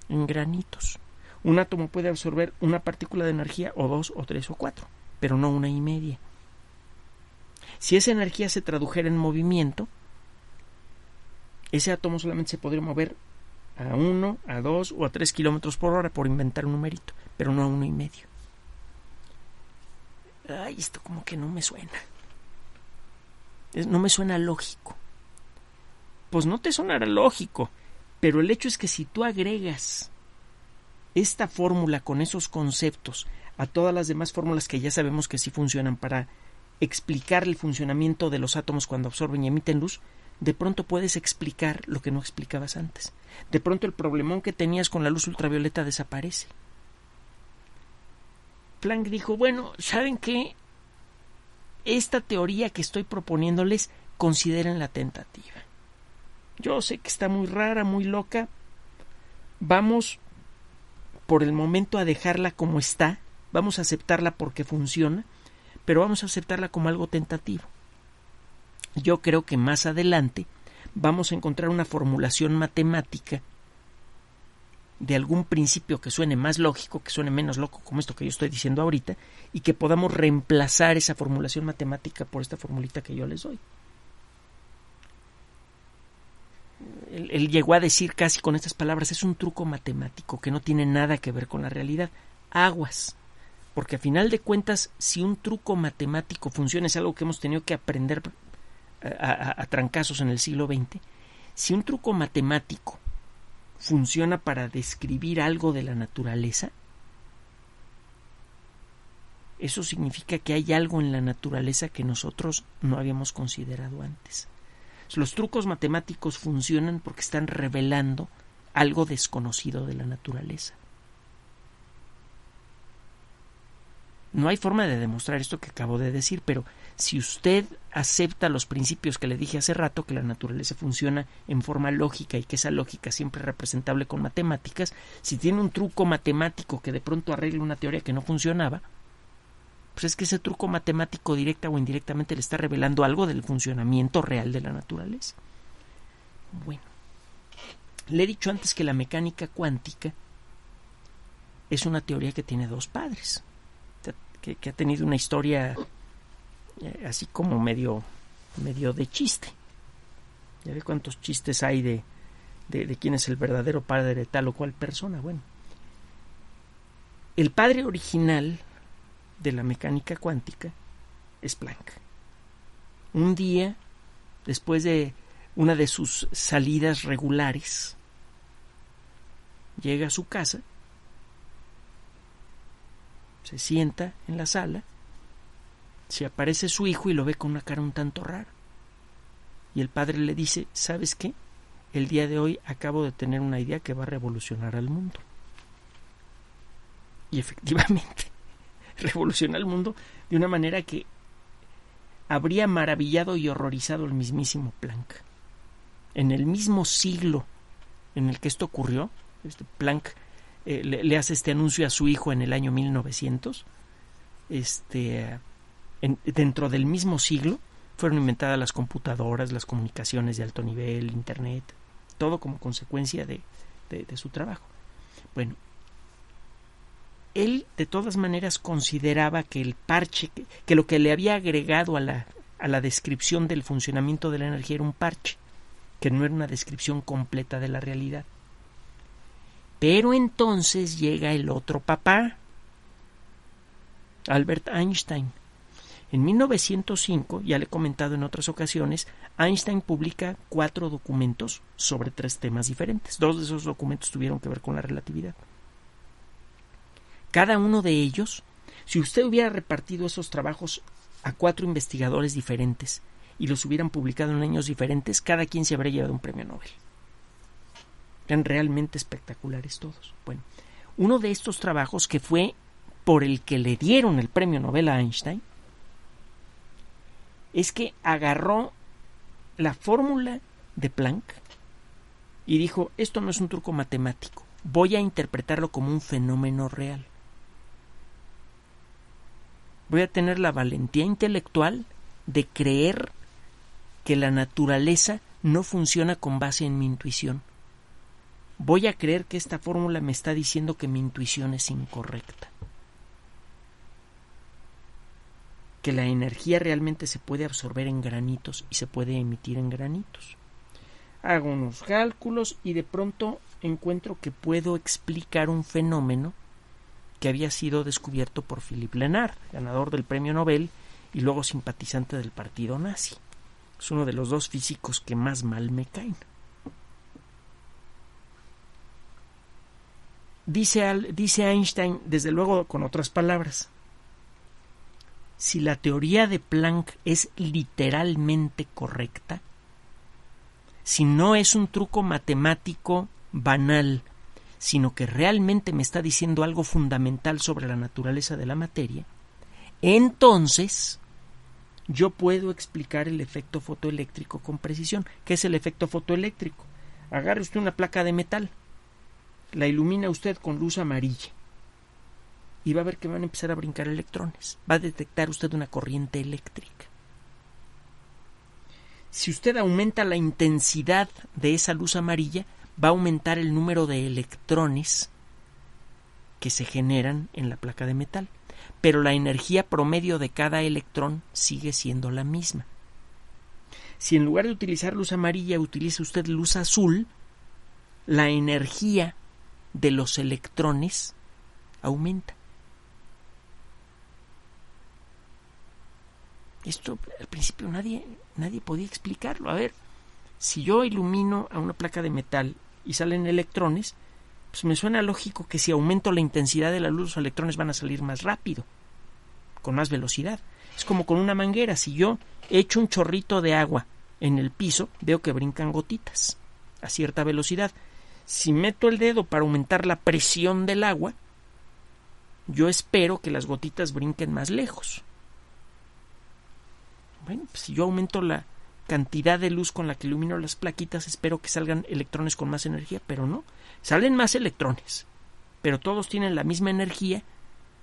en granitos. Un átomo puede absorber una partícula de energía o dos o tres o cuatro, pero no una y media. Si esa energía se tradujera en movimiento, ese átomo solamente se podría mover a uno, a dos o a tres kilómetros por hora por inventar un numerito, pero no a uno y medio. Ay, esto como que no me suena. no me suena lógico. Pues no te sonará lógico, pero el hecho es que si tú agregas esta fórmula con esos conceptos a todas las demás fórmulas que ya sabemos que sí funcionan para explicar el funcionamiento de los átomos cuando absorben y emiten luz, de pronto puedes explicar lo que no explicabas antes. De pronto el problemón que tenías con la luz ultravioleta desaparece. Planck dijo, bueno, ¿saben qué? Esta teoría que estoy proponiéndoles, consideren la tentativa. Yo sé que está muy rara, muy loca. Vamos por el momento a dejarla como está. Vamos a aceptarla porque funciona, pero vamos a aceptarla como algo tentativo. Yo creo que más adelante vamos a encontrar una formulación matemática de algún principio que suene más lógico, que suene menos loco como esto que yo estoy diciendo ahorita, y que podamos reemplazar esa formulación matemática por esta formulita que yo les doy. él, llegó a decir casi con estas palabras, es un truco matemático que no tiene nada que ver con la realidad. Aguas. Porque a final de cuentas, si un truco matemático funciona, es algo que hemos tenido que aprender a, a trancazos en el siglo XX, si un truco matemático funciona para describir algo de la naturaleza, eso significa que hay algo en la naturaleza que nosotros no habíamos considerado antes. Los trucos matemáticos funcionan porque están revelando algo desconocido de la naturaleza. No hay forma de demostrar esto que acabo de decir, pero si usted acepta los principios que le dije hace rato, que la naturaleza funciona en forma lógica y que esa lógica siempre es representable con matemáticas, si tiene un truco matemático que de pronto arregle una teoría que no funcionaba, pues es que ese truco matemático directa o indirectamente le está revelando algo del funcionamiento real de la naturaleza. Bueno, le he dicho antes que la mecánica cuántica es una teoría que tiene dos padres que, ha tenido una historia eh, así como medio, medio de chiste. Ya ve cuántos chistes hay de, de, de quién es el verdadero padre de tal o cual persona. Bueno, el padre original de la mecánica cuántica es Planck. Un día, después de una de sus salidas regulares, llega a su casa se sienta en la sala, se aparece su hijo y lo ve con una cara un tanto rara. Y el padre le dice, ¿sabes qué? El día de hoy acabo de tener una idea que va a revolucionar al mundo. Y efectivamente, revoluciona el mundo de una manera que habría maravillado y horrorizado al mismísimo Planck. En el mismo siglo en el que esto ocurrió, este Planck eh, le, hace este anuncio a su hijo en el año 1900. Este, dentro del mismo siglo fueron inventadas las computadoras, las comunicaciones de alto nivel, Internet, todo como consecuencia de, su trabajo. Bueno, él de todas maneras consideraba que el parche, que lo que le había agregado a la, a la descripción del funcionamiento de la energía era un parche, que no era una descripción completa de la realidad. Pero entonces llega el otro papá, Albert Einstein. En 1905, ya le he comentado en otras ocasiones, Einstein publica cuatro documentos sobre tres temas diferentes. Dos de esos documentos tuvieron que ver con la relatividad. Cada uno de ellos, si usted hubiera repartido esos trabajos a cuatro investigadores diferentes y los hubieran publicado en años diferentes, cada quien se habría llevado un premio Nobel. Eran realmente espectaculares todos. Bueno, uno de estos trabajos que fue por el que le dieron el premio Nobel a Einstein es que agarró la fórmula de Planck y dijo, esto no es un truco matemático, voy a interpretarlo como un fenómeno real. Voy a tener la valentía intelectual de creer que la naturaleza no funciona con base en mi intuición, voy a creer que esta fórmula me está diciendo que mi intuición es incorrecta. Que la energía realmente se puede absorber en granitos y se puede emitir en granitos. Hago unos cálculos y de pronto encuentro que puedo explicar un fenómeno que había sido descubierto por Philippe Lenard, ganador del premio Nobel y luego simpatizante del partido nazi. Es uno de los dos físicos que más mal me caen. Dice, dice Einstein, desde luego con otras palabras, si la teoría de Planck es literalmente correcta, si no es un truco matemático banal, sino que realmente me está diciendo algo fundamental sobre la naturaleza de la materia, entonces yo puedo explicar el efecto fotoeléctrico con precisión. ¿Qué es el efecto fotoeléctrico? Agarre usted una placa de metal, la ilumina usted con luz amarilla y va a ver que van a empezar a brincar electrones. Va a detectar usted una corriente eléctrica. Si usted aumenta la intensidad de esa luz amarilla, va a aumentar el número de electrones que se generan en la placa de metal. Pero la energía promedio de cada electrón sigue siendo la misma. Si en lugar de utilizar luz amarilla utiliza usted luz azul, la energía de los electrones aumenta. Esto al principio nadie, nadie podía explicarlo. A ver, si yo ilumino a una placa de metal y salen electrones, pues me suena lógico que si aumento la intensidad de la luz, los electrones van a salir más rápido. con más velocidad. Es como con una manguera. Si yo echo un chorrito de agua en el piso, veo que brincan gotitas a cierta velocidad. Si meto el dedo para aumentar la presión del agua, yo espero que las gotitas brinquen más lejos. Pues si yo aumento la cantidad de luz con la que ilumino las plaquitas, espero que salgan electrones con más energía, pero no. Salen más electrones, pero todos tienen la misma energía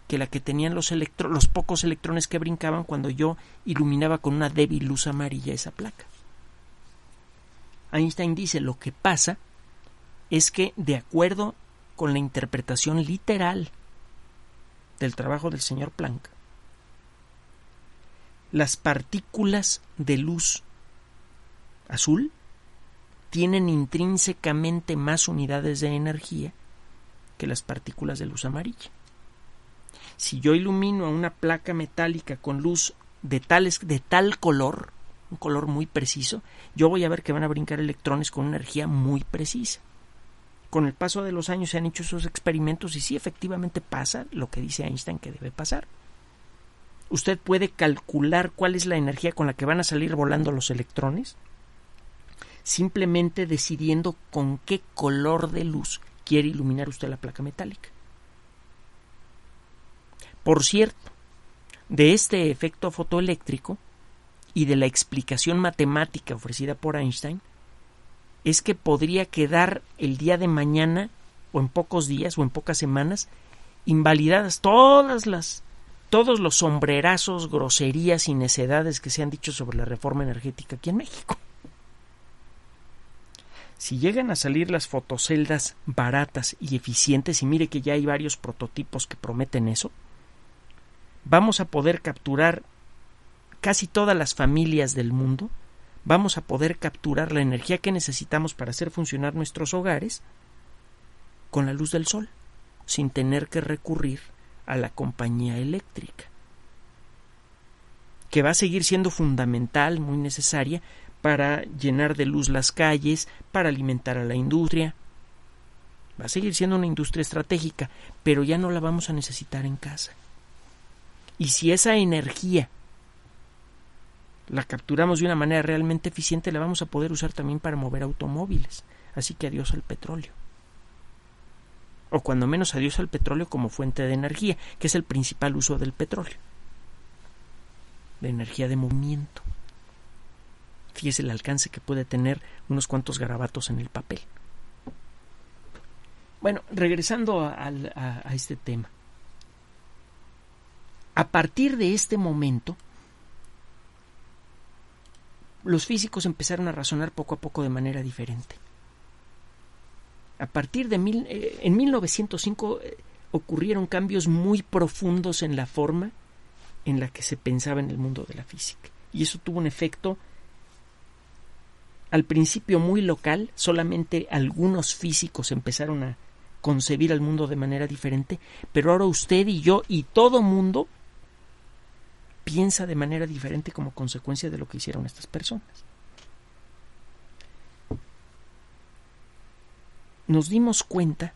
que la que tenían los, los pocos electrones que brincaban cuando yo iluminaba con una débil luz amarilla esa placa. Einstein dice lo que pasa es que de acuerdo con la interpretación literal del trabajo del señor Planck, las partículas de luz azul tienen intrínsecamente más unidades de energía que las partículas de luz amarilla. Si yo ilumino a una placa metálica con luz de, tales, de tal color, un color muy preciso, yo voy a ver que van a brincar electrones con energía muy precisa. Con el paso de los años se han hecho esos experimentos y sí efectivamente pasa lo que dice Einstein que debe pasar. Usted puede calcular cuál es la energía con la que van a salir volando los electrones simplemente decidiendo con qué color de luz quiere iluminar usted la placa metálica. Por cierto, de este efecto fotoeléctrico y de la explicación matemática ofrecida por Einstein, es que podría quedar el día de mañana o en pocos días o en pocas semanas invalidadas todas las todos los sombrerazos, groserías y necedades que se han dicho sobre la reforma energética aquí en México. Si llegan a salir las fotoceldas baratas y eficientes, y mire que ya hay varios prototipos que prometen eso, vamos a poder capturar casi todas las familias del mundo, vamos a poder capturar la energía que necesitamos para hacer funcionar nuestros hogares con la luz del sol, sin tener que recurrir a la compañía eléctrica, que va a seguir siendo fundamental, muy necesaria, para llenar de luz las calles, para alimentar a la industria. Va a seguir siendo una industria estratégica, pero ya no la vamos a necesitar en casa. Y si esa energía la capturamos de una manera realmente eficiente, la vamos a poder usar también para mover automóviles. Así que adiós al petróleo. O cuando menos adiós al petróleo como fuente de energía, que es el principal uso del petróleo. De energía de movimiento. Fíjese el alcance que puede tener unos cuantos garabatos en el papel. Bueno, regresando a, este tema. A partir de este momento, los físicos empezaron a razonar poco a poco de manera diferente. A partir de mil, eh, en 1905 eh, ocurrieron cambios muy profundos en la forma en la que se pensaba en el mundo de la física. Y eso tuvo un efecto al principio muy local, solamente algunos físicos empezaron a concebir al mundo de manera diferente, pero ahora usted y yo y todo mundo piensa de manera diferente como consecuencia de lo que hicieron estas personas. Nos dimos cuenta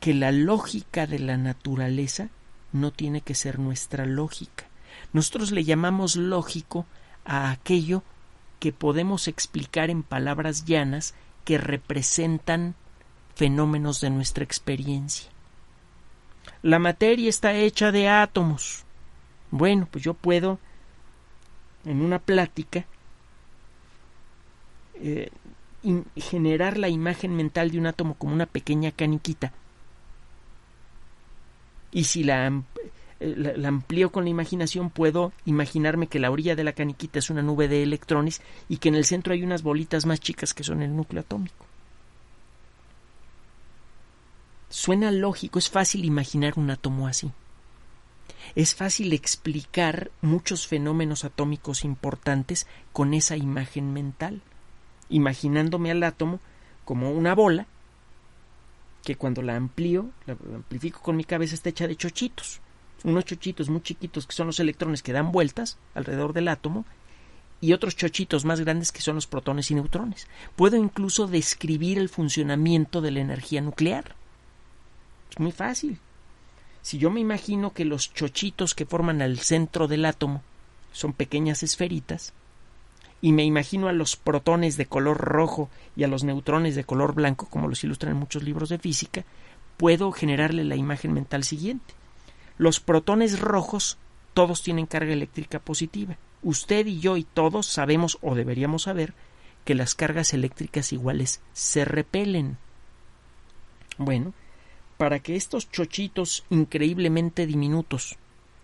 que la lógica de la naturaleza no tiene que ser nuestra lógica. Nosotros le llamamos lógico a aquello que podemos explicar en palabras llanas que representan fenómenos de nuestra experiencia. La materia está hecha de átomos. Bueno, pues yo puedo, en una plática, eh, generar la imagen mental de un átomo como una pequeña caniquita. Y si la eh, la, amplío con la imaginación, puedo imaginarme que la orilla de la caniquita es una nube de electrones y que en el centro hay unas bolitas más chicas que son el núcleo atómico. Suena lógico, es fácil imaginar un átomo así. Es fácil explicar muchos fenómenos atómicos importantes con esa imagen mental, imaginándome al átomo como una bola que cuando la amplío, la amplifico con mi cabeza está hecha de chochitos unos chochitos muy chiquitos que son los electrones que dan vueltas alrededor del átomo y otros chochitos más grandes que son los protones y neutrones. Puedo incluso describir el funcionamiento de la energía nuclear. Es muy fácil. Si yo me imagino que los chochitos que forman el centro del átomo son pequeñas esferitas, y me imagino a los protones de color rojo y a los neutrones de color blanco, como los ilustran en muchos libros de física, puedo generarle la imagen mental siguiente. Los protones rojos todos tienen carga eléctrica positiva. Usted y yo y todos sabemos o deberíamos saber que las cargas eléctricas iguales se repelen. Bueno, para que estos chochitos increíblemente diminutos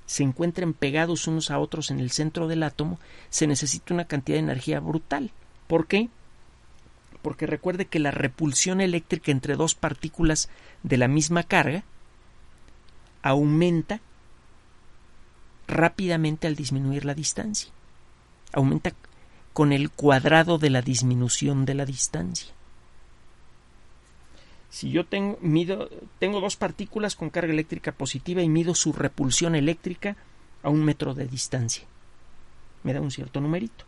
se encuentren pegados unos a otros en el centro del átomo, se necesita una cantidad de energía brutal. ¿Por qué? Porque recuerde que la repulsión eléctrica entre dos partículas de la misma carga aumenta rápidamente al disminuir la distancia. Aumenta con el cuadrado de la disminución de la distancia. Si yo tengo, mido, tengo dos partículas con carga eléctrica positiva y mido su repulsión eléctrica a un metro de distancia, me da un cierto numerito.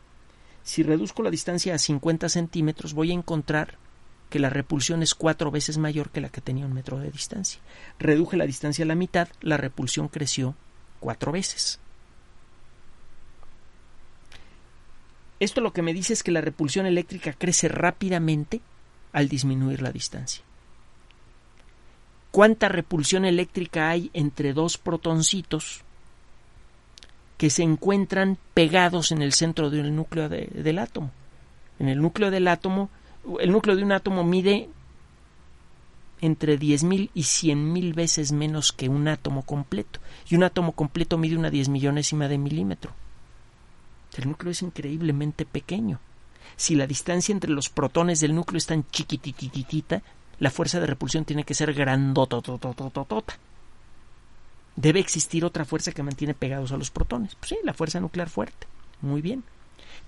Si reduzco la distancia a 50 centímetros, voy a encontrar que la repulsión es cuatro veces mayor que la que tenía un metro de distancia. Reduje la distancia a la mitad, la repulsión creció cuatro veces. Esto lo que me dice es que la repulsión eléctrica crece rápidamente al disminuir la distancia. ¿Cuánta repulsión eléctrica hay entre dos protoncitos que se encuentran pegados en el centro del núcleo del átomo? En el núcleo del átomo, el núcleo de un átomo mide entre 10.000 y 100.000 veces menos que un átomo completo. Y un átomo completo mide una diez millonésima de milímetro. El núcleo es increíblemente pequeño. Si la distancia entre los protones del núcleo es tan chiquitititita, la fuerza de repulsión tiene que ser grandototototota. Debe existir otra fuerza que mantiene pegados a los protones. Pues sí, la fuerza nuclear fuerte. Muy bien.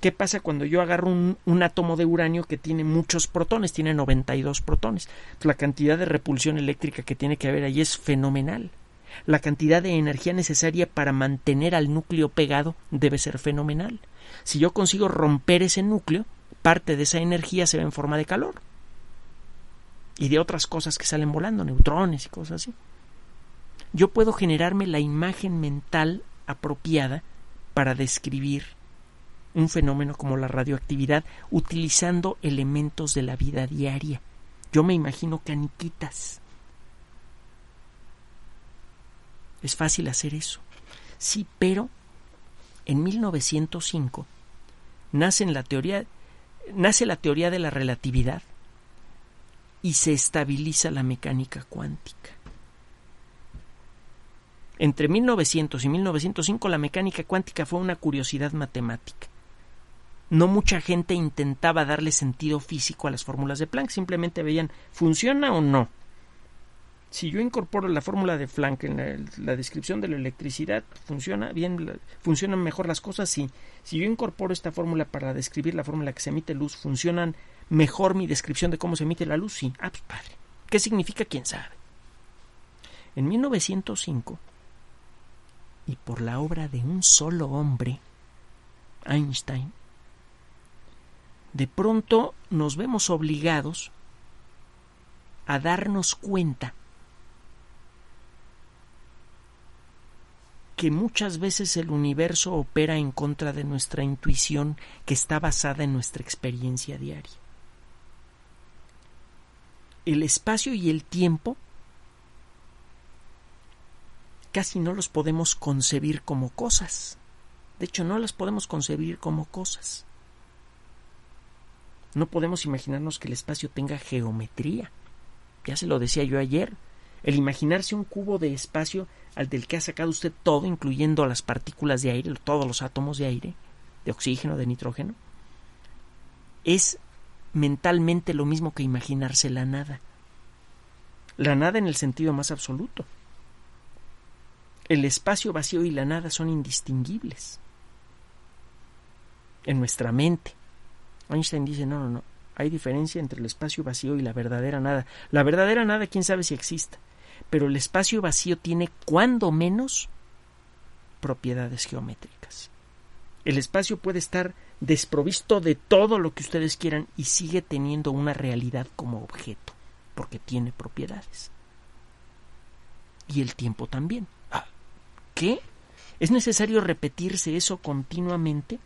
¿Qué pasa cuando yo agarro un, átomo de uranio que tiene muchos protones? Tiene 92 protones. la cantidad de repulsión eléctrica que tiene que haber ahí es fenomenal. La cantidad de energía necesaria para mantener al núcleo pegado debe ser fenomenal. Si yo consigo romper ese núcleo, parte de esa energía se ve en forma de calor. Y de otras cosas que salen volando, neutrones y cosas así. Yo puedo generarme la imagen mental apropiada para describir un fenómeno como la radioactividad utilizando elementos de la vida diaria. Yo me imagino caniquitas. Es fácil hacer eso. Sí, pero en 1905 nace, la teoría, nace la teoría de la relatividad y se estabiliza la mecánica cuántica. Entre 1900 y 1905 la mecánica cuántica fue una curiosidad matemática no mucha gente intentaba darle sentido físico a las fórmulas de Planck, simplemente veían ¿funciona o no? Si yo incorporo la fórmula de Planck en la, descripción de la electricidad, ¿funciona bien? ¿Funcionan mejor las cosas? Sí. Si yo incorporo esta fórmula para describir la fórmula que se emite luz, ¿funcionan mejor mi descripción de cómo se emite la luz? Sí. Ah, pues padre. ¿Qué significa? ¿Quién sabe? En 1905, y por la obra de un solo hombre, Einstein, de pronto nos vemos obligados a darnos cuenta que muchas veces el universo opera en contra de nuestra intuición que está basada en nuestra experiencia diaria. El espacio y el tiempo casi no los podemos concebir como cosas. De hecho, no las podemos concebir como cosas. No podemos imaginarnos que el espacio tenga geometría. Ya se lo decía yo ayer. El imaginarse un cubo de espacio al del que ha sacado usted todo, incluyendo las partículas de aire, todos los átomos de aire, de oxígeno, de nitrógeno, es mentalmente lo mismo que imaginarse la nada. La nada en el sentido más absoluto. El espacio vacío y la nada son indistinguibles en nuestra mente. Einstein dice, no, no, no, hay diferencia entre el espacio vacío y la verdadera nada. La verdadera nada, quién sabe si exista, pero el espacio vacío tiene cuando menos propiedades geométricas. El espacio puede estar desprovisto de todo lo que ustedes quieran y sigue teniendo una realidad como objeto, porque tiene propiedades. y el tiempo también. Ah, ¿Qué? ¿Es necesario repetirse eso continuamente?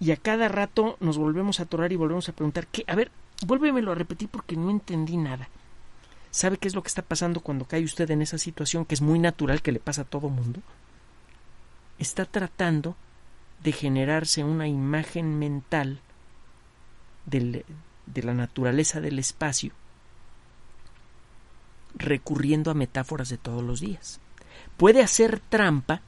Y a cada rato nos volvemos a atorar y volvemos a preguntar, ¿qué? A ver, vuélvemelo a repetir porque no entendí nada. ¿Sabe qué es lo que está pasando cuando cae usted en esa situación que es muy natural que le pasa a todo mundo? Está tratando de generarse una imagen mental de la naturaleza del espacio recurriendo a metáforas de todos los días. Puede hacer trampa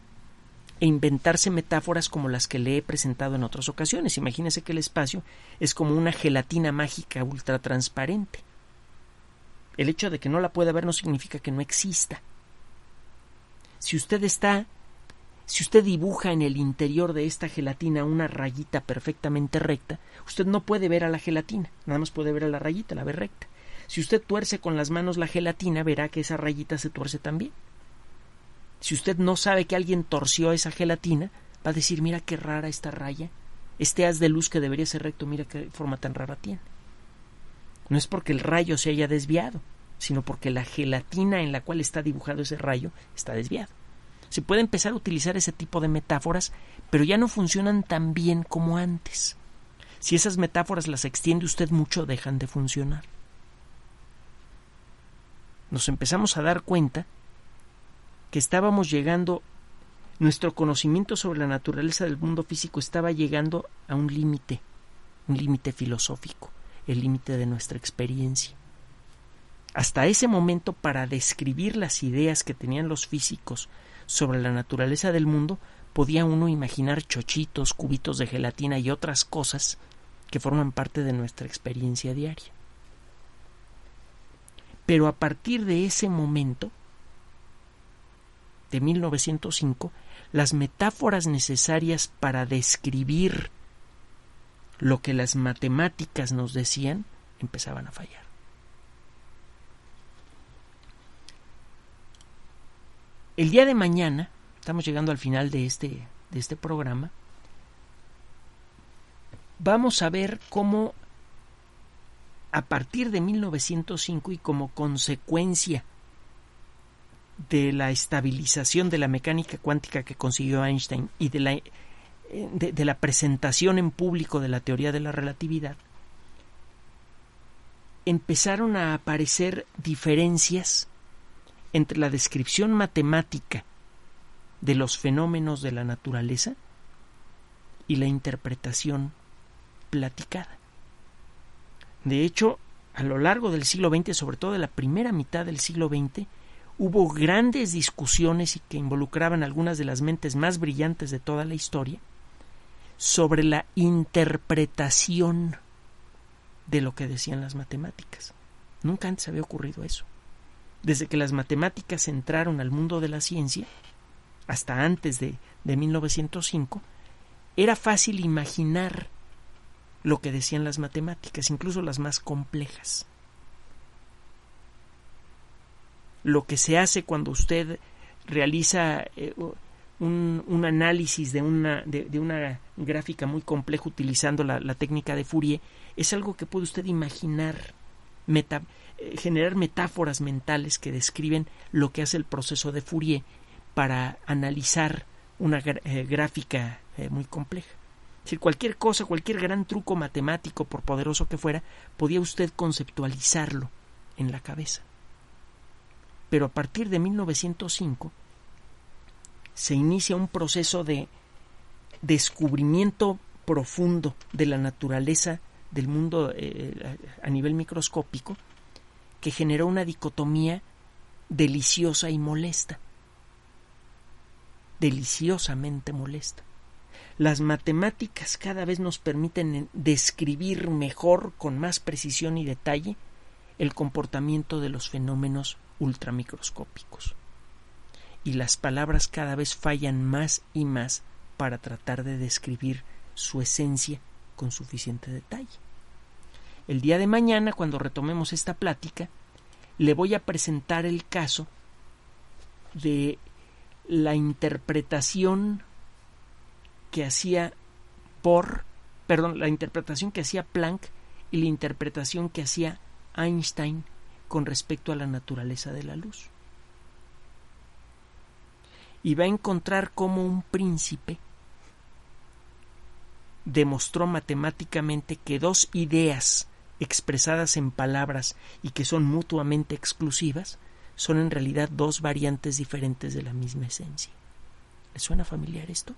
e inventarse metáforas como las que le he presentado en otras ocasiones. Imagínese que el espacio es como una gelatina mágica ultra transparente. El hecho de que no la pueda ver no significa que no exista. Si usted está si usted dibuja en el interior de esta gelatina una rayita perfectamente recta, usted no puede ver a la gelatina, nada más puede ver a la rayita, la ve recta. Si usted tuerce con las manos la gelatina, verá que esa rayita se tuerce también. Si usted no sabe que alguien torció esa gelatina, va a decir, mira qué rara esta raya, este haz de luz que debería ser recto, mira qué forma tan rara tiene. No es porque el rayo se haya desviado, sino porque la gelatina en la cual está dibujado ese rayo está desviado. Se puede empezar a utilizar ese tipo de metáforas, pero ya no funcionan tan bien como antes. Si esas metáforas las extiende usted mucho, dejan de funcionar. Nos empezamos a dar cuenta que estábamos llegando, nuestro conocimiento sobre la naturaleza del mundo físico estaba llegando a un límite, un límite filosófico, el límite de nuestra experiencia. Hasta ese momento, para describir las ideas que tenían los físicos sobre la naturaleza del mundo, podía uno imaginar chochitos, cubitos de gelatina y otras cosas que forman parte de nuestra experiencia diaria. Pero a partir de ese momento, de 1905, las metáforas necesarias para describir lo que las matemáticas nos decían empezaban a fallar. El día de mañana, estamos llegando al final de este, de este programa, vamos a ver cómo a partir de 1905 y como consecuencia de la estabilización de la mecánica cuántica que consiguió Einstein y de la, eh, de la presentación en público de la teoría de la relatividad, empezaron a aparecer diferencias entre la descripción matemática de los fenómenos de la naturaleza y la interpretación platicada. De hecho, a lo largo del siglo XX, sobre todo de la primera mitad del siglo XX, hubo grandes discusiones y que involucraban algunas de las mentes más brillantes de toda la historia sobre la interpretación de lo que decían las matemáticas. Nunca antes había ocurrido eso desde que las matemáticas entraron al mundo de la ciencia, hasta antes de, de 1905, era fácil imaginar lo que decían las matemáticas, incluso las más complejas. Lo que se hace cuando usted realiza eh, un, un, análisis de una, de, de, una gráfica muy compleja utilizando la, la, técnica de Fourier es algo que puede usted imaginar meta, generar metáforas mentales que describen lo que hace el proceso de Fourier para analizar una eh, gráfica eh, muy compleja. Es decir, cualquier cosa, cualquier gran truco matemático, por poderoso que fuera, podía usted conceptualizarlo en la cabeza. Pero a partir de 1905 se inicia un proceso de descubrimiento profundo de la naturaleza del mundo eh, a nivel microscópico que generó una dicotomía deliciosa y molesta. Deliciosamente molesta. Las matemáticas cada vez nos permiten describir mejor, con más precisión y detalle, el comportamiento de los fenómenos ultramicroscópicos. Y las palabras cada vez fallan más y más para tratar de describir su esencia con suficiente detalle. El día de mañana, cuando retomemos esta plática, le voy a presentar el caso de la interpretación que hacía por, perdón, la interpretación que hacía Planck y la interpretación que hacía Einstein con respecto a la naturaleza de la luz. y va a encontrar cómo un príncipe demostró matemáticamente que dos ideas expresadas en palabras y que son mutuamente exclusivas son en realidad dos variantes diferentes de la misma esencia. ¿Le suena familiar esto?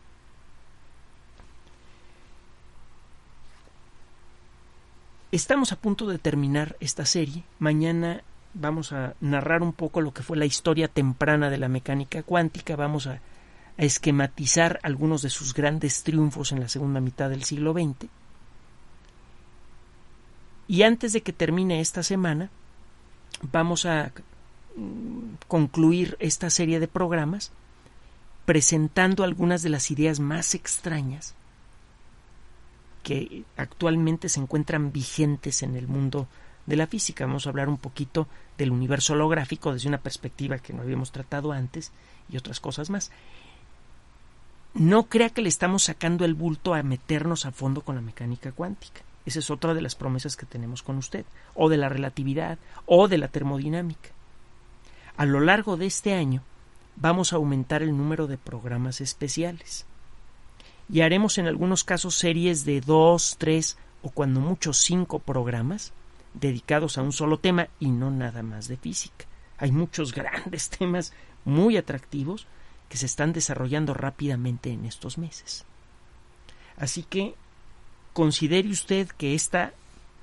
Estamos a punto de terminar esta serie. Mañana vamos a narrar un poco lo que fue la historia temprana de la mecánica cuántica. Vamos a, esquematizar algunos de sus grandes triunfos en la segunda mitad del siglo XX. Y antes de que termine esta semana, vamos a mm, concluir esta serie de programas presentando algunas de las ideas más extrañas que actualmente se encuentran vigentes en el mundo de la física. Vamos a hablar un poquito del universo holográfico desde una perspectiva que no habíamos tratado antes y otras cosas más. No crea que le estamos sacando el bulto a meternos a fondo con la mecánica cuántica. Esa es otra de las promesas que tenemos con usted, o de la relatividad, o de la termodinámica. A lo largo de este año vamos a aumentar el número de programas especiales y haremos en algunos casos series de dos, tres o cuando mucho cinco programas dedicados a un solo tema y no nada más de física. Hay muchos grandes temas muy atractivos que se están desarrollando rápidamente en estos meses. Así que considere usted que esta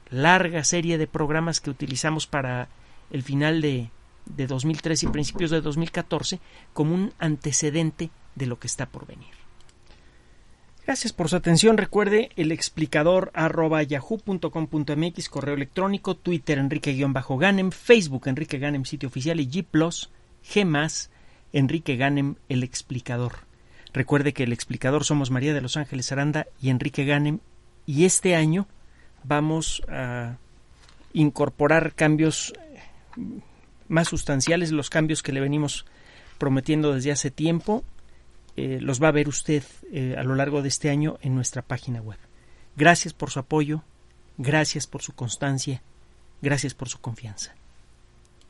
larga serie de programas que utilizamos para el final de, de 2013 y principios de 2014 como un antecedente de lo que está por venir. Gracias por su atención. Recuerde el explicador arroba yahoo.com.mx, correo electrónico, Twitter Enrique-Ganem, Facebook Enrique Ganem, sitio oficial y G G más, Enrique Ganem, el explicador. Recuerde que el explicador somos María de los Ángeles Aranda y Enrique Ganem y este año vamos a incorporar cambios más sustanciales, los cambios que le venimos prometiendo desde hace tiempo eh, los va a ver usted eh, a lo largo de este año en nuestra página web. Gracias por su apoyo, gracias por su constancia, gracias por su confianza.